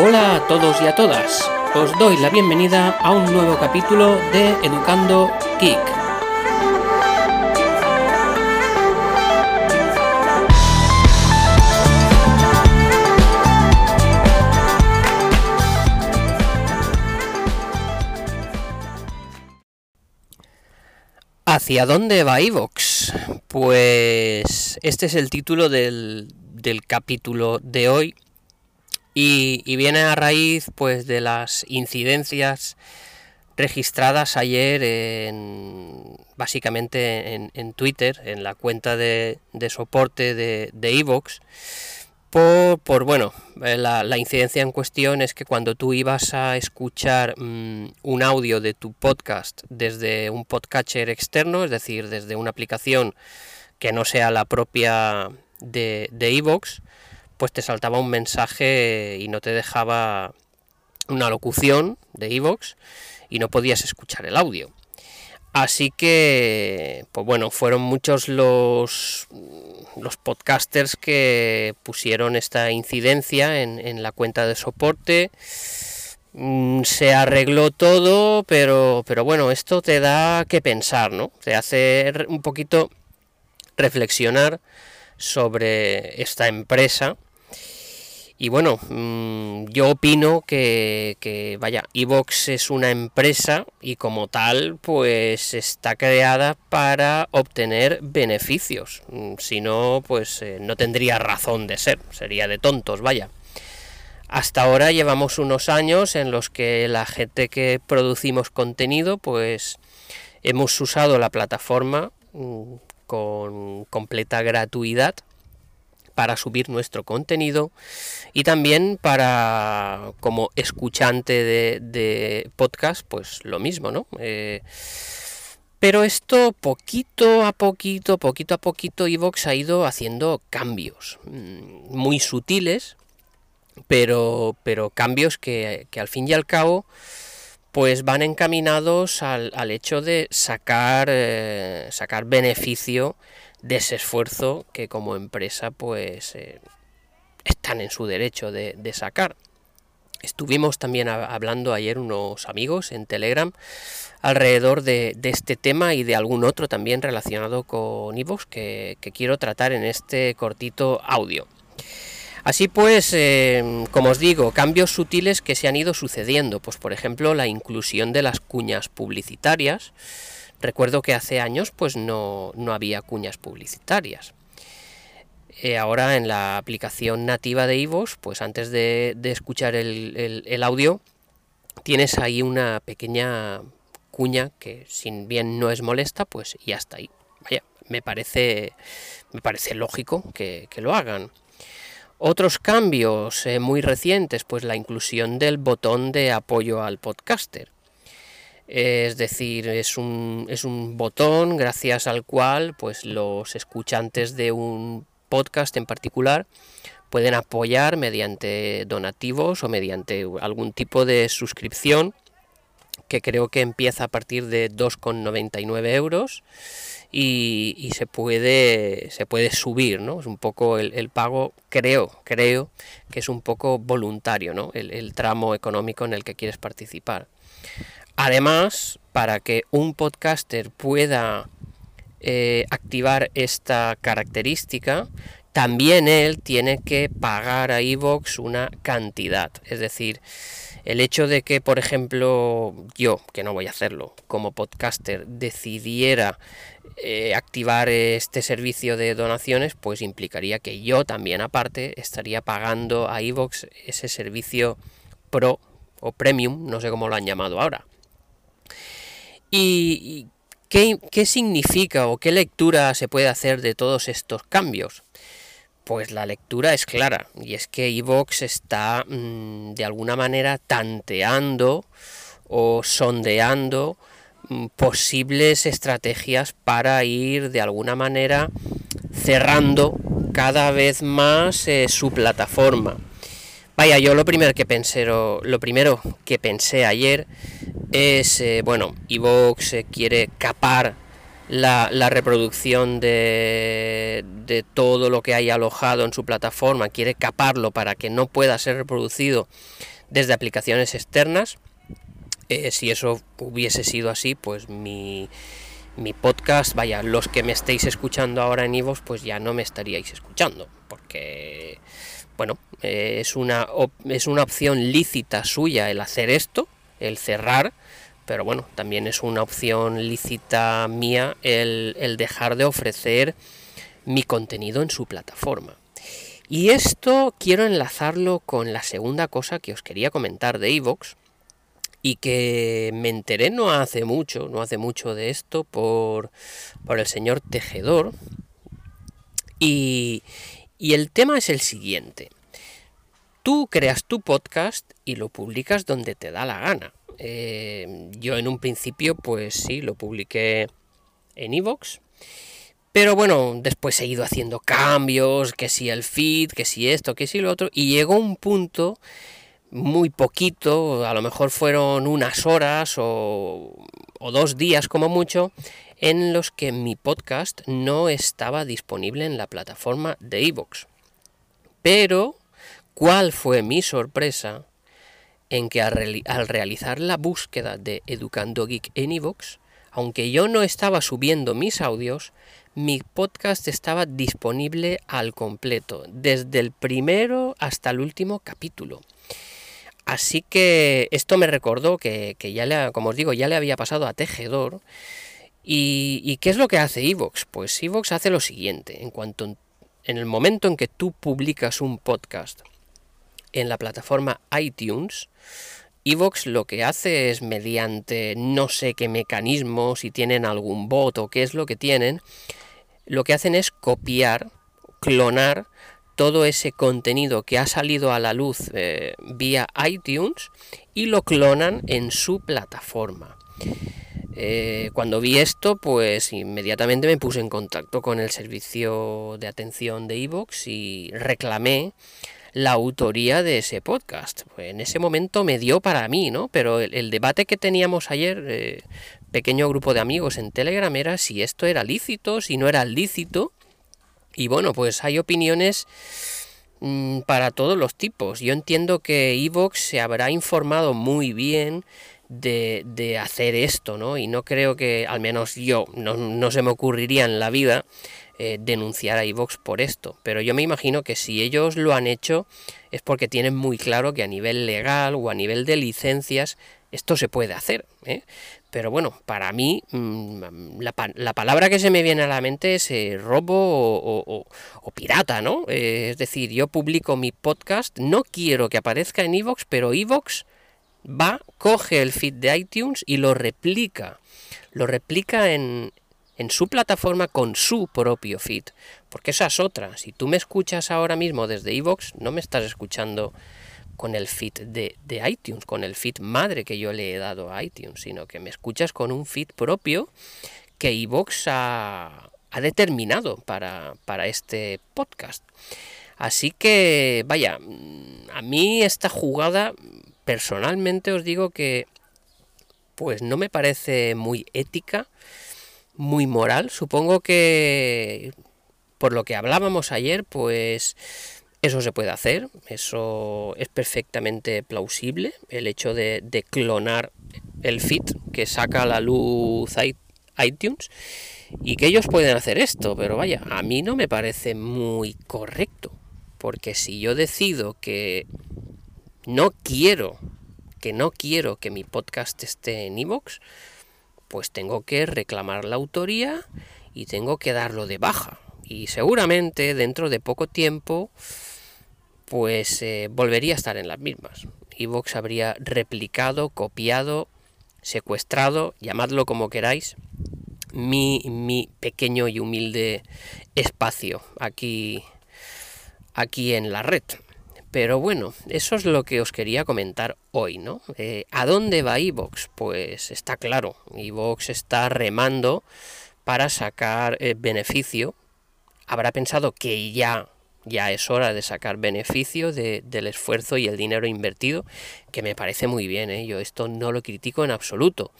Hola a todos y a todas. Os doy la bienvenida a un nuevo capítulo de Educando Geek. ¿Hacia dónde va Evox? Pues este es el título del, del capítulo de hoy y, viene a raíz pues de las incidencias registradas ayer en, básicamente en, Twitter, en la cuenta de, soporte de Evox, por, bueno, eh, la, incidencia en cuestión es que cuando tú ibas a escuchar mm, un audio de tu podcast desde un podcatcher externo, es decir, desde una aplicación que no sea la propia de Evox, pues te saltaba un mensaje y no te dejaba una locución de Evox y no podías escuchar el audio. Así que, pues bueno, fueron muchos los, los podcasters que pusieron esta incidencia en, la cuenta de soporte. Mm, se arregló todo, pero, pero bueno, esto te da que pensar, ¿no? Te hace un poquito reflexionar sobre esta empresa y bueno, mm, yo opino que, vaya, Evox es una empresa y como tal, pues está creada para obtener beneficios. Mm, si no, pues eh, no tendría razón de ser, sería de tontos, vaya. Hasta ahora llevamos unos años en los que la gente que producimos contenido, pues hemos usado la plataforma mm, con completa gratuidad para subir nuestro contenido y también para como escuchante de, podcast pues lo mismo no eh, pero esto poquito a poquito poquito a poquito Evox ha ido haciendo cambios mm, muy sutiles pero pero cambios que, al fin y al cabo pues van encaminados al, hecho de sacar eh, sacar beneficio de ese esfuerzo que como empresa pues eh, están en su derecho de, sacar. Estuvimos también hablando ayer unos amigos en Telegram alrededor de, este tema y de algún otro también relacionado con Evox que, quiero tratar en este cortito audio. Así pues, eh, como os digo, cambios sutiles que se han ido sucediendo, pues por ejemplo la inclusión de las cuñas publicitarias, Recuerdo que hace años pues no, había cuñas publicitarias. Eh, ahora en la aplicación nativa de Ivos, pues antes de, escuchar el, audio, tienes ahí una pequeña cuña que sin bien no es molesta, pues ya está ahí. Vaya, me parece, me parece lógico que, lo hagan. Otros cambios eh, muy recientes, pues la inclusión del botón de apoyo al podcaster. Es decir, es un, es un botón gracias al cual pues, los escuchantes de un podcast en particular pueden apoyar mediante donativos o mediante algún tipo de suscripción que creo que empieza a partir de 2,99 euros y, se puede se puede subir, ¿no? Es un poco el, pago, creo, creo que es un poco voluntario, ¿no? El, el tramo económico en el que quieres participar. Además, para que un podcaster pueda eh, activar esta característica, también él tiene que pagar a Evox una cantidad. Es decir, el hecho de que, por ejemplo, yo, que no voy a hacerlo, como podcaster, decidiera eh, activar este servicio de donaciones, pues implicaría que yo también aparte estaría pagando a Evox ese servicio pro o premium, no sé cómo lo han llamado ahora. ¿Y qué, significa o qué lectura se puede hacer de todos estos cambios? Pues la lectura es clara, y es que Evox está mm, de alguna manera tanteando o sondeando mm, posibles estrategias para ir de alguna manera cerrando cada vez más eh, su plataforma. Vaya, yo lo primero que pensé, lo primero que pensé ayer es, eh, bueno, Evox quiere capar la, reproducción de, todo lo que hay alojado en su plataforma, quiere caparlo para que no pueda ser reproducido desde aplicaciones externas. Eh, si eso hubiese sido así, pues mi, mi, podcast, vaya, los que me estéis escuchando ahora en Ivos, pues ya no me estaríais escuchando, porque, bueno, eh, es, una, es una opción lícita suya el hacer esto, el cerrar pero bueno, también es una opción lícita mía el, dejar de ofrecer mi contenido en su plataforma. Y esto quiero enlazarlo con la segunda cosa que os quería comentar de Evox y que me enteré no hace mucho, no hace mucho de esto por, por el señor Tejedor. Y, y el tema es el siguiente. Tú creas tu podcast y lo publicas donde te da la gana. Eh, yo en un principio, pues sí, lo publiqué en Evox. Pero bueno, después he ido haciendo cambios, que si el feed, que si esto, que si lo otro, y llegó un punto muy poquito, a lo mejor fueron unas horas o, o dos días como mucho, en los que mi podcast no estaba disponible en la plataforma de Evox. Pero, ¿cuál fue mi sorpresa? En que al, realizar la búsqueda de Educando Geek en iVoox, aunque yo no estaba subiendo mis audios, mi podcast estaba disponible al completo, desde el primero hasta el último capítulo. Así que esto me recordó que, ya le, como os digo, ya le había pasado a Tejedor. ¿Y, qué es lo que hace Evox? Pues Evox hace lo siguiente, en cuanto en el momento en que tú publicas un podcast en la plataforma iTunes, Evox lo que hace es mediante no sé qué mecanismo, si tienen algún bot o qué es lo que tienen, lo que hacen es copiar, clonar todo ese contenido que ha salido a la luz eh, vía iTunes y lo clonan en su plataforma. Eh, cuando vi esto, pues inmediatamente me puse en contacto con el servicio de atención de Evox y reclamé la autoría de ese podcast. Pues en ese momento me dio para mí, ¿no? Pero el, debate que teníamos ayer, eh, pequeño grupo de amigos en Telegram, era si esto era lícito, si no era lícito. Y bueno, pues hay opiniones mm, para todos los tipos. Yo entiendo que Evox se habrá informado muy bien de, de, hacer esto, ¿no? Y no creo que, al menos yo, no, no se me ocurriría en la vida eh, denunciar a iVox por esto. Pero yo me imagino que si ellos lo han hecho es porque tienen muy claro que a nivel legal o a nivel de licencias esto se puede hacer. ¿eh? Pero bueno, para mí mm, la, palabra que se me viene a la mente es eh, robo o, pirata, ¿no? es decir, yo publico mi podcast, no quiero que aparezca en iVox, pero iVox va, coge el feed de iTunes y lo replica. Lo replica en, en su plataforma con su propio feed. Porque esa es otra. Si tú me escuchas ahora mismo desde iVoox, no me estás escuchando con el feed de, iTunes, con el feed madre que yo le he dado a iTunes, sino que me escuchas con un feed propio que iVoox ha, determinado para, para este podcast. Así que, vaya, a mí esta jugada, personalmente os digo que, pues no me parece muy ética muy moral. Supongo que por lo que hablábamos ayer, pues eso se puede hacer, eso es perfectamente plausible, el hecho de, clonar el feed que saca a la luz iTunes y que ellos pueden hacer esto, pero vaya, a mí no me parece muy correcto, porque si yo decido que no quiero, que no quiero que mi podcast esté en iVoox, pues tengo que reclamar la autoría y tengo que darlo de baja. Y seguramente dentro de poco tiempo, pues eh, volvería a estar en las mismas. Evox habría replicado, copiado, secuestrado, llamadlo como queráis, mi, mi pequeño y humilde espacio aquí, aquí en la red. Pero bueno, eso es lo que os quería comentar hoy, ¿no? Eh, ¿A dónde va Evox? Pues está claro, Evox está remando para sacar eh, beneficio. Habrá pensado que ya, ya es hora de sacar beneficio del esfuerzo y el dinero invertido, que me parece muy bien, ¿eh? yo esto no lo critico en absoluto.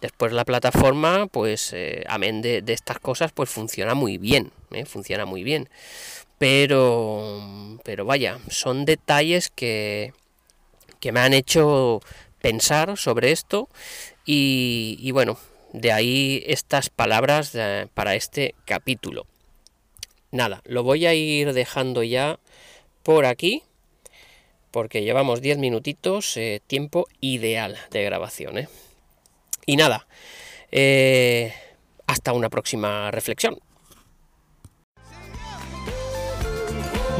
Después la plataforma, pues, eh, amén de, estas cosas, pues funciona muy bien, funciona muy bien. Pero, pero vaya, son detalles que, que me han hecho pensar sobre esto y, bueno, de ahí estas palabras para este capítulo. Nada, lo voy a ir dejando ya por aquí porque llevamos 10 minutitos, eh, tiempo ideal de grabación. ¿eh? Y nada, eh, hasta una próxima reflexión.